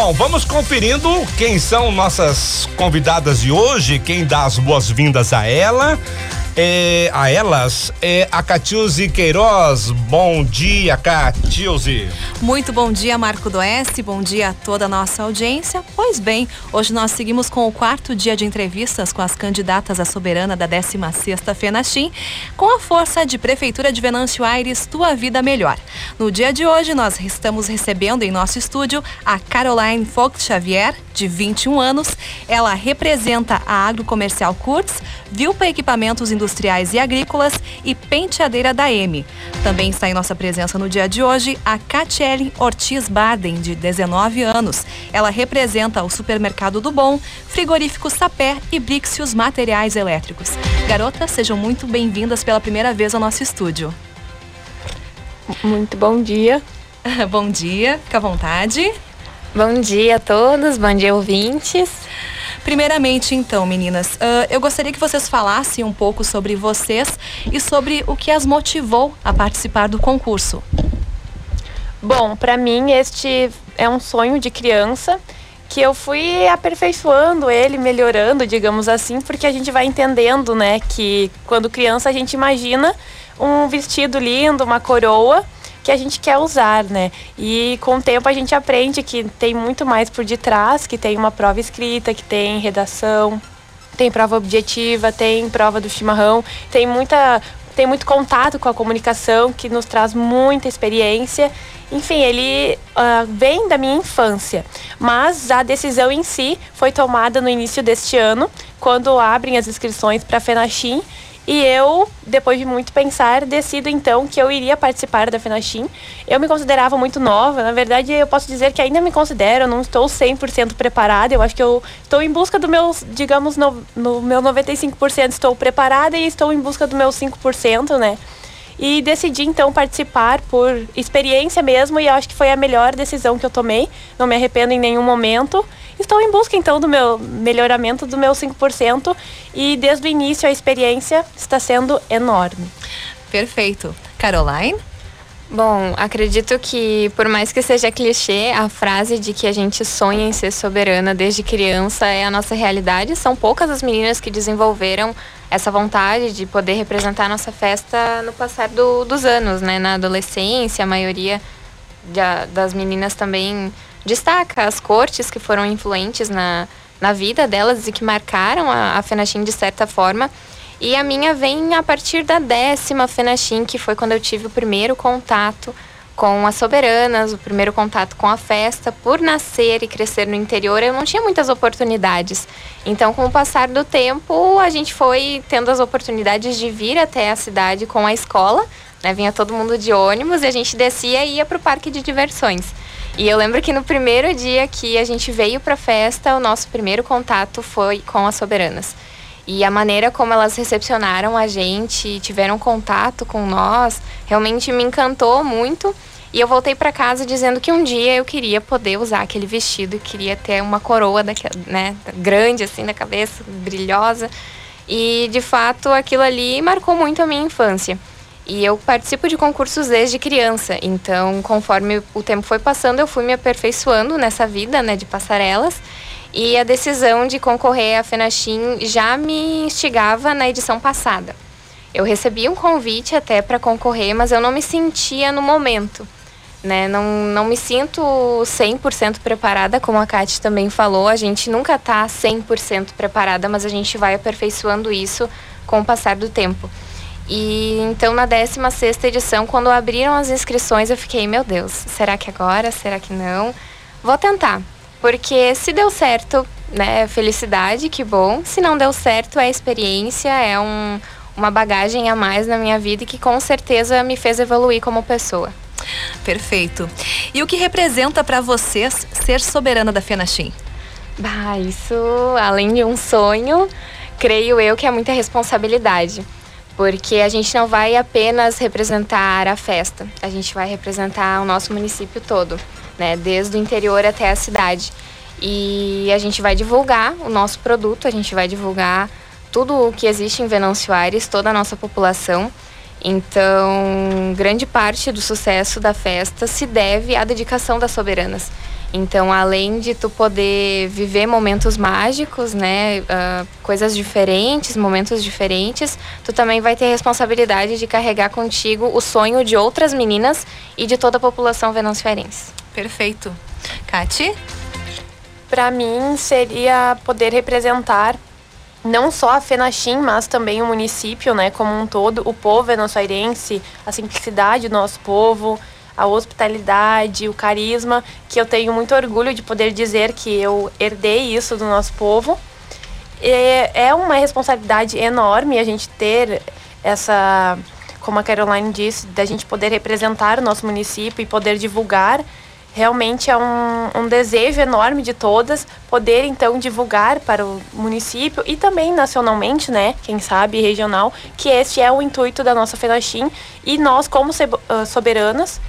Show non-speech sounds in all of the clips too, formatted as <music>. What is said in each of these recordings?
Bom, vamos conferindo quem são nossas convidadas de hoje, quem dá as boas-vindas a ela é, a elas é a Catiuse Queiroz. Bom dia, Catiuse. Muito bom dia, Marco Doeste. Bom dia a toda a nossa audiência. Pois bem, hoje nós seguimos com o quarto dia de entrevistas com as candidatas à soberana da 16ª FENACHIM, com a força de Prefeitura de Venâncio Aires, Tua Vida Melhor. No dia de hoje, nós estamos recebendo em nosso estúdio a Caroline Fogt Xavier, de 21 anos. Ela representa a Agrocomercial Kurtz, Vilpa Equipamentos Industriais Industriais e Agrícolas e Penteadeira da M. Também está em nossa presença no dia de hoje a Catiele Ortiz Baden, de 19 anos. Ela representa o Supermercado do Bom, Frigorífico Sapé e Brixios Materiais Elétricos. Garotas, sejam muito bem-vindas pela primeira vez ao nosso estúdio. Muito bom dia. <laughs> bom dia, fica à vontade. Bom dia a todos, bom dia ouvintes. Primeiramente, então, meninas, uh, eu gostaria que vocês falassem um pouco sobre vocês e sobre o que as motivou a participar do concurso. Bom, para mim este é um sonho de criança que eu fui aperfeiçoando ele, melhorando, digamos assim, porque a gente vai entendendo, né, que quando criança a gente imagina um vestido lindo, uma coroa, que a gente quer usar, né? E com o tempo a gente aprende que tem muito mais por detrás, que tem uma prova escrita, que tem redação, tem prova objetiva, tem prova do chimarrão, tem muita tem muito contato com a comunicação que nos traz muita experiência. Enfim, ele uh, vem da minha infância, mas a decisão em si foi tomada no início deste ano, quando abrem as inscrições para a FENACHIM e eu, depois de muito pensar, decido então que eu iria participar da FENACHIM. Eu me considerava muito nova, na verdade eu posso dizer que ainda me considero, eu não estou 100% preparada. Eu acho que eu estou em busca do meu, digamos, no, no meu 95% estou preparada e estou em busca do meu 5%, né? E decidi então participar por experiência mesmo e acho que foi a melhor decisão que eu tomei. Não me arrependo em nenhum momento. Estou em busca então do meu melhoramento do meu 5% e desde o início a experiência está sendo enorme. Perfeito. Caroline? Bom, acredito que, por mais que seja clichê, a frase de que a gente sonha em ser soberana desde criança é a nossa realidade. São poucas as meninas que desenvolveram essa vontade de poder representar a nossa festa no passar do, dos anos, né? Na adolescência, a maioria das meninas também destaca as cortes que foram influentes na, na vida delas e que marcaram a, a Fenachim de certa forma. E a minha vem a partir da décima Fenachim, que foi quando eu tive o primeiro contato com as soberanas, o primeiro contato com a festa. Por nascer e crescer no interior, eu não tinha muitas oportunidades. Então, com o passar do tempo, a gente foi tendo as oportunidades de vir até a cidade com a escola. Né? Vinha todo mundo de ônibus e a gente descia e ia para o parque de diversões. E eu lembro que no primeiro dia que a gente veio para a festa, o nosso primeiro contato foi com as soberanas. E a maneira como elas recepcionaram a gente, tiveram contato com nós, realmente me encantou muito. E eu voltei para casa dizendo que um dia eu queria poder usar aquele vestido, queria ter uma coroa daquela, né, grande assim na cabeça, brilhosa. E de fato aquilo ali marcou muito a minha infância. E eu participo de concursos desde criança, então conforme o tempo foi passando, eu fui me aperfeiçoando nessa vida, né, de passarelas. E a decisão de concorrer à FENACHIM já me instigava na edição passada. Eu recebi um convite até para concorrer, mas eu não me sentia no momento. Né? Não, não me sinto 100% preparada, como a Kate também falou. A gente nunca está 100% preparada, mas a gente vai aperfeiçoando isso com o passar do tempo. E então na 16 edição, quando abriram as inscrições, eu fiquei, meu Deus, será que agora? Será que não? Vou tentar. Porque se deu certo, né, felicidade, que bom. Se não deu certo, é experiência, é um, uma bagagem a mais na minha vida e que com certeza me fez evoluir como pessoa. Perfeito. E o que representa para vocês ser soberana da FENACHIM? Bah, isso, além de um sonho, creio eu que é muita responsabilidade porque a gente não vai apenas representar a festa, a gente vai representar o nosso município todo, né, desde o interior até a cidade. E a gente vai divulgar o nosso produto, a gente vai divulgar tudo o que existe em Venâncio Aires, toda a nossa população. Então, grande parte do sucesso da festa se deve à dedicação das soberanas. Então, além de tu poder viver momentos mágicos, né, uh, coisas diferentes, momentos diferentes, tu também vai ter responsabilidade de carregar contigo o sonho de outras meninas e de toda a população venançoarense. Perfeito. Kati? Para mim seria poder representar não só a Fenachim, mas também o município, né, como um todo, o povo venezuelense, a simplicidade do nosso povo, a hospitalidade, o carisma, que eu tenho muito orgulho de poder dizer que eu herdei isso do nosso povo. E é uma responsabilidade enorme a gente ter essa, como a Caroline disse, da gente poder representar o nosso município e poder divulgar realmente é um, um, desejo enorme de todas poder então divulgar para o município e também nacionalmente, né, quem sabe regional, que este é o intuito da nossa FENACHIM e nós como ah, soberanas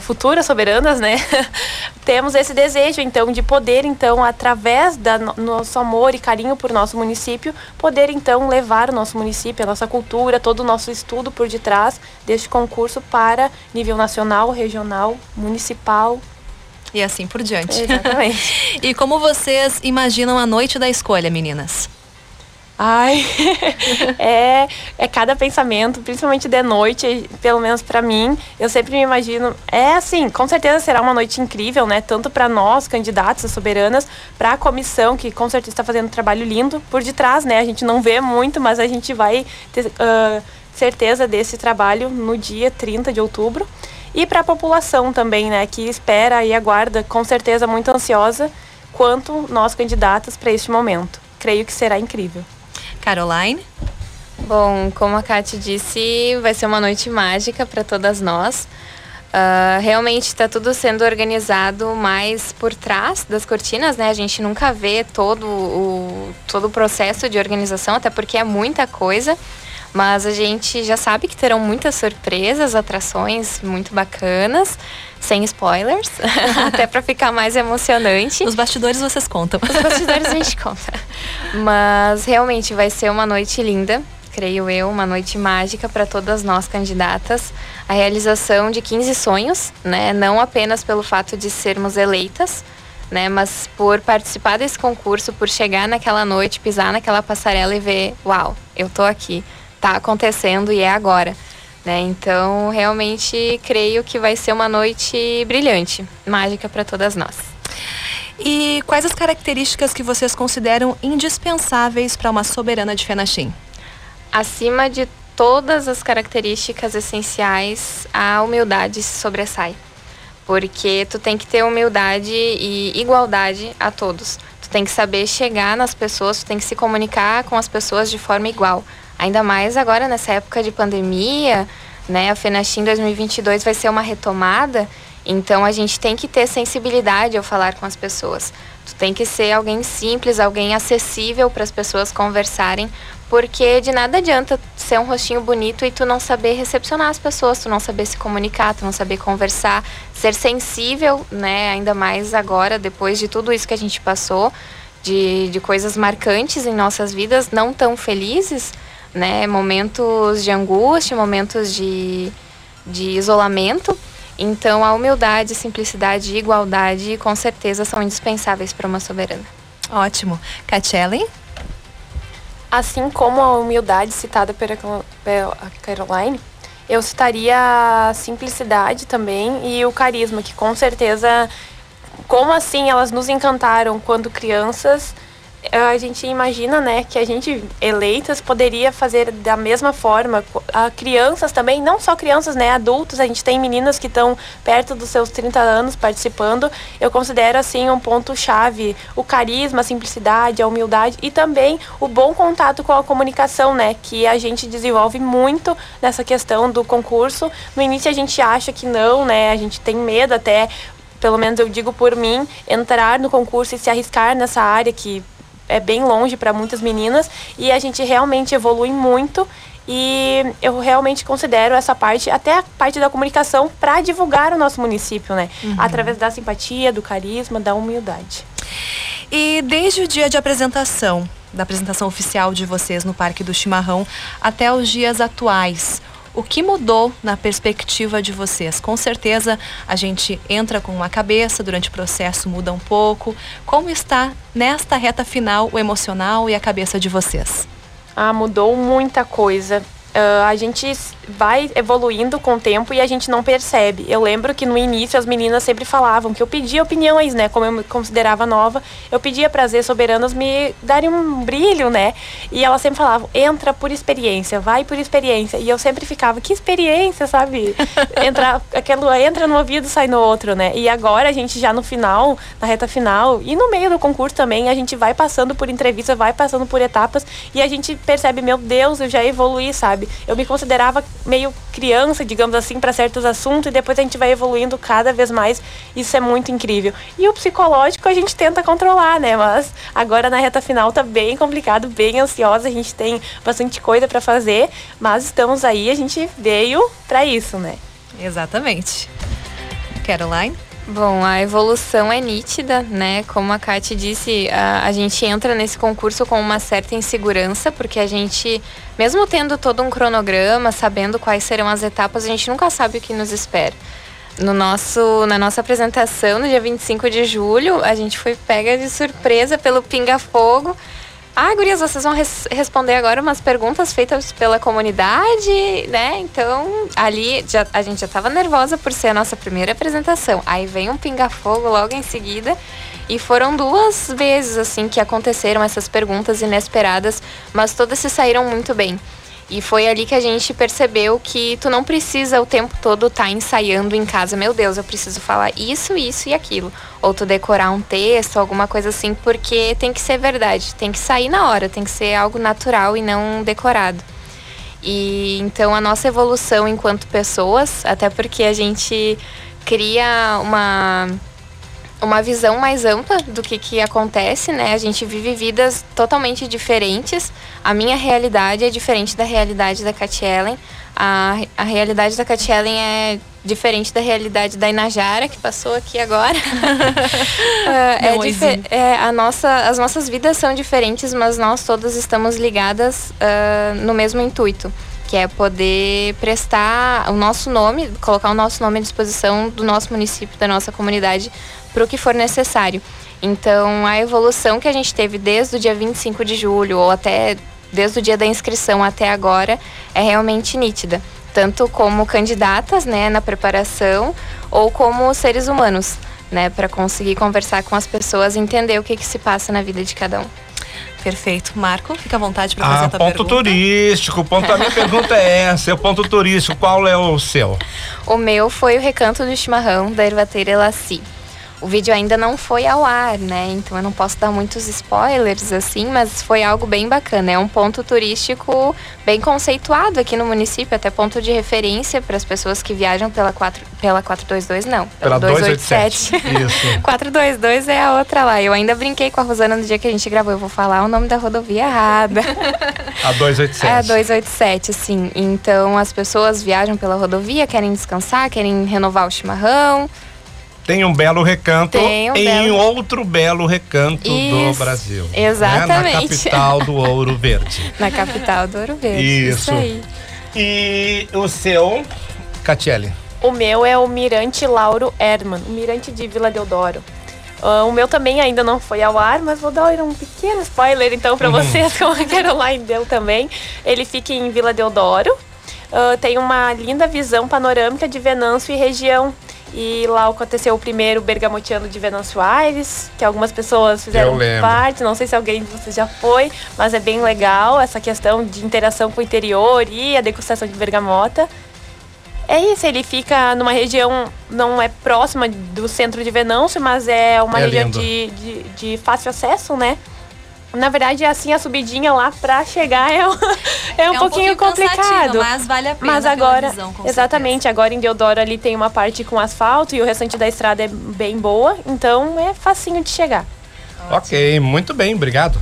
futuras soberanas, né? <laughs> Temos esse desejo, então, de poder, então, através do nosso amor e carinho por nosso município, poder, então, levar o nosso município, a nossa cultura, todo o nosso estudo por detrás deste concurso para nível nacional, regional, municipal, e assim por diante. Exatamente. <laughs> e como vocês imaginam a noite da escolha, meninas? Ai, <laughs> é, é cada pensamento, principalmente de noite, pelo menos para mim, eu sempre me imagino. É assim, com certeza será uma noite incrível, né? Tanto para nós, candidatos soberanas, para a comissão, que com certeza está fazendo um trabalho lindo por detrás, né? A gente não vê muito, mas a gente vai ter uh, certeza desse trabalho no dia 30 de outubro. E para a população também, né? Que espera e aguarda, com certeza muito ansiosa, quanto nós candidatos para este momento. Creio que será incrível. Caroline? Bom, como a Kate disse, vai ser uma noite mágica para todas nós. Uh, realmente está tudo sendo organizado mais por trás das cortinas, né? A gente nunca vê todo o, todo o processo de organização, até porque é muita coisa. Mas a gente já sabe que terão muitas surpresas, atrações muito bacanas, sem spoilers, <laughs> até para ficar mais emocionante. Os bastidores vocês contam. Os bastidores a gente conta. Mas realmente vai ser uma noite linda, creio eu, uma noite mágica para todas nós candidatas. A realização de 15 sonhos, né? Não apenas pelo fato de sermos eleitas, né? Mas por participar desse concurso, por chegar naquela noite, pisar naquela passarela e ver, uau, eu tô aqui está acontecendo e é agora. Né? Então, realmente creio que vai ser uma noite brilhante, mágica para todas nós. E quais as características que vocês consideram indispensáveis para uma soberana de Fenachim? Acima de todas as características essenciais, a humildade se sobressai. Porque tu tem que ter humildade e igualdade a todos. Tu tem que saber chegar nas pessoas, tu tem que se comunicar com as pessoas de forma igual Ainda mais agora nessa época de pandemia, né? A FENACHIM 2022 vai ser uma retomada, então a gente tem que ter sensibilidade ao falar com as pessoas. Tu tem que ser alguém simples, alguém acessível para as pessoas conversarem, porque de nada adianta ser um rostinho bonito e tu não saber recepcionar as pessoas, tu não saber se comunicar, tu não saber conversar, ser sensível, né? Ainda mais agora, depois de tudo isso que a gente passou, de, de coisas marcantes em nossas vidas, não tão felizes né? Momentos de angústia, momentos de, de isolamento. Então, a humildade, simplicidade e igualdade, com certeza, são indispensáveis para uma soberana. Ótimo. Catelli? Assim como a humildade citada pela Caroline, eu citaria a simplicidade também e o carisma, que com certeza, como assim elas nos encantaram quando crianças a gente imagina, né, que a gente eleitas poderia fazer da mesma forma. A crianças também, não só crianças, né, adultos, a gente tem meninas que estão perto dos seus 30 anos participando. Eu considero assim um ponto chave, o carisma, a simplicidade, a humildade e também o bom contato com a comunicação, né, que a gente desenvolve muito nessa questão do concurso. No início a gente acha que não, né, a gente tem medo até pelo menos eu digo por mim, entrar no concurso e se arriscar nessa área que é bem longe para muitas meninas e a gente realmente evolui muito e eu realmente considero essa parte, até a parte da comunicação, para divulgar o nosso município, né? Uhum. Através da simpatia, do carisma, da humildade. E desde o dia de apresentação, da apresentação oficial de vocês no Parque do Chimarrão, até os dias atuais, o que mudou na perspectiva de vocês? Com certeza a gente entra com uma cabeça, durante o processo muda um pouco. Como está nesta reta final o emocional e a cabeça de vocês? Ah, mudou muita coisa. Uh, a gente vai evoluindo com o tempo e a gente não percebe. Eu lembro que no início as meninas sempre falavam que eu pedia opiniões, né? Como eu me considerava nova, eu pedia para as soberanas me darem um brilho, né? E elas sempre falavam: entra por experiência, vai por experiência. E eu sempre ficava: que experiência, sabe? <laughs> Entra, aquilo entra no ouvido, sai no outro, né? E agora a gente já no final, na reta final e no meio do concurso também, a gente vai passando por entrevista, vai passando por etapas e a gente percebe: meu Deus, eu já evoluí, sabe? Eu me considerava meio criança, digamos assim, para certos assuntos e depois a gente vai evoluindo cada vez mais. Isso é muito incrível. E o psicológico a gente tenta controlar, né? Mas agora na reta final tá bem complicado, bem ansiosa, a gente tem bastante coisa para fazer, mas estamos aí, a gente veio para isso, né? Exatamente. Caroline? Bom, a evolução é nítida, né? Como a Kate disse, a, a, gente entra nesse concurso com uma certa insegurança, porque a gente, mesmo tendo todo um cronograma, sabendo quais serão as etapas, a gente nunca sabe o que nos espera. No nosso, na nossa apresentação, no dia 25 de julho, a gente foi pega de surpresa pelo Pinga Fogo ah, gurias, vocês vão res responder agora umas perguntas feitas pela comunidade, né? Então, ali já, a gente já estava nervosa por ser a nossa primeira apresentação. Aí vem um pinga-fogo logo em seguida. E foram duas vezes, assim, que aconteceram essas perguntas inesperadas, mas todas se saíram muito bem. E foi ali que a gente percebeu que tu não precisa o tempo todo estar tá ensaiando em casa, meu Deus, eu preciso falar isso, isso e aquilo. Ou tu decorar um texto, alguma coisa assim, porque tem que ser verdade, tem que sair na hora, tem que ser algo natural e não decorado. E então a nossa evolução enquanto pessoas, até porque a gente cria uma uma visão mais ampla do que, que acontece, né? A gente vive vidas totalmente diferentes. A minha realidade é diferente da realidade da Cat Ellen. A, a realidade da Cat Ellen é diferente da realidade da Inajara, que passou aqui agora. <laughs> é, é, a nossa, as nossas vidas são diferentes, mas nós todas estamos ligadas uh, no mesmo intuito que é poder prestar o nosso nome, colocar o nosso nome à disposição do nosso município, da nossa comunidade, para o que for necessário. Então, a evolução que a gente teve desde o dia 25 de julho, ou até desde o dia da inscrição até agora, é realmente nítida. Tanto como candidatas, né, na preparação, ou como seres humanos, né, para conseguir conversar com as pessoas e entender o que, que se passa na vida de cada um. Perfeito. Marco, fica à vontade para fazer ah, a tua ponto pergunta. turístico. Ponto, a minha <laughs> pergunta é essa, é o ponto turístico. Qual é o seu? O meu foi o Recanto do Chimarrão, da Ervateira Elaci. O vídeo ainda não foi ao ar, né? Então eu não posso dar muitos spoilers assim, mas foi algo bem bacana. É um ponto turístico bem conceituado aqui no município, até ponto de referência para as pessoas que viajam pela 4 pela 422 não, pela, pela 287. Isso. <laughs> 422 é a outra lá. Eu ainda brinquei com a Rosana no dia que a gente gravou, eu vou falar o nome da rodovia errada. A 287. É <laughs> a 287, sim. Então as pessoas viajam pela rodovia, querem descansar, querem renovar o chimarrão tem um belo recanto um em belo... outro belo recanto isso, do Brasil. Exatamente. Né? Na capital do Ouro Verde. <laughs> Na capital do Ouro Verde. Isso. isso aí. E o seu, Catiele? O meu é o Mirante Lauro Herman, o Mirante de Vila Deodoro. Uh, o meu também ainda não foi ao ar, mas vou dar um pequeno spoiler então para uhum. vocês, <laughs> como a Caroline deu também. Ele fica em Vila Deodoro. Uh, tem uma linda visão panorâmica de Venâncio e região. E lá aconteceu o primeiro Bergamotiano de Venâncio Aires, que algumas pessoas fizeram parte. Não sei se alguém de vocês já foi, mas é bem legal essa questão de interação com o interior e a degustação de bergamota. É isso, ele fica numa região, não é próxima do centro de Venâncio, mas é uma é região de, de, de fácil acesso, né? Na verdade, assim, a subidinha lá pra chegar é, um, <laughs> é um, é um pouquinho, complicado. Mas vale a pena Mas agora, visão, exatamente, certeza. agora em Deodoro ali tem uma parte com asfalto e o restante da estrada é bem boa, então é facinho de chegar. Ótimo. Ok, muito bem, obrigado.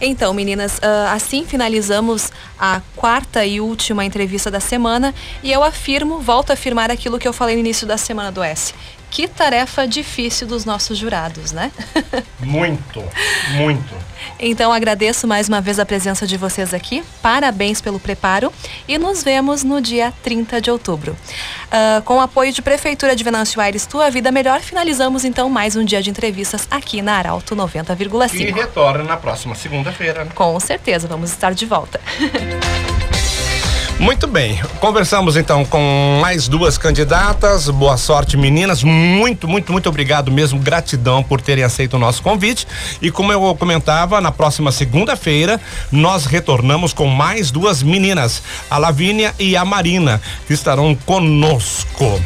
Então, meninas, ah, assim finalizamos a quarta e última entrevista da semana e eu afirmo, volto a afirmar aquilo que eu falei no início da semana do S Que tarefa difícil dos nossos jurados, né? <laughs> Muito, muito. Então agradeço mais uma vez a presença de vocês aqui. Parabéns pelo preparo e nos vemos no dia 30 de outubro. Uh, com o apoio de Prefeitura de Venâncio Aires, Tua Vida Melhor, finalizamos então mais um dia de entrevistas aqui na Arauto 90,5. E retorna na próxima segunda-feira. Né? Com certeza, vamos estar de volta. <laughs> Muito bem, conversamos então com mais duas candidatas. Boa sorte, meninas. Muito, muito, muito obrigado mesmo. Gratidão por terem aceito o nosso convite. E como eu comentava, na próxima segunda-feira nós retornamos com mais duas meninas, a Lavínia e a Marina, que estarão conosco.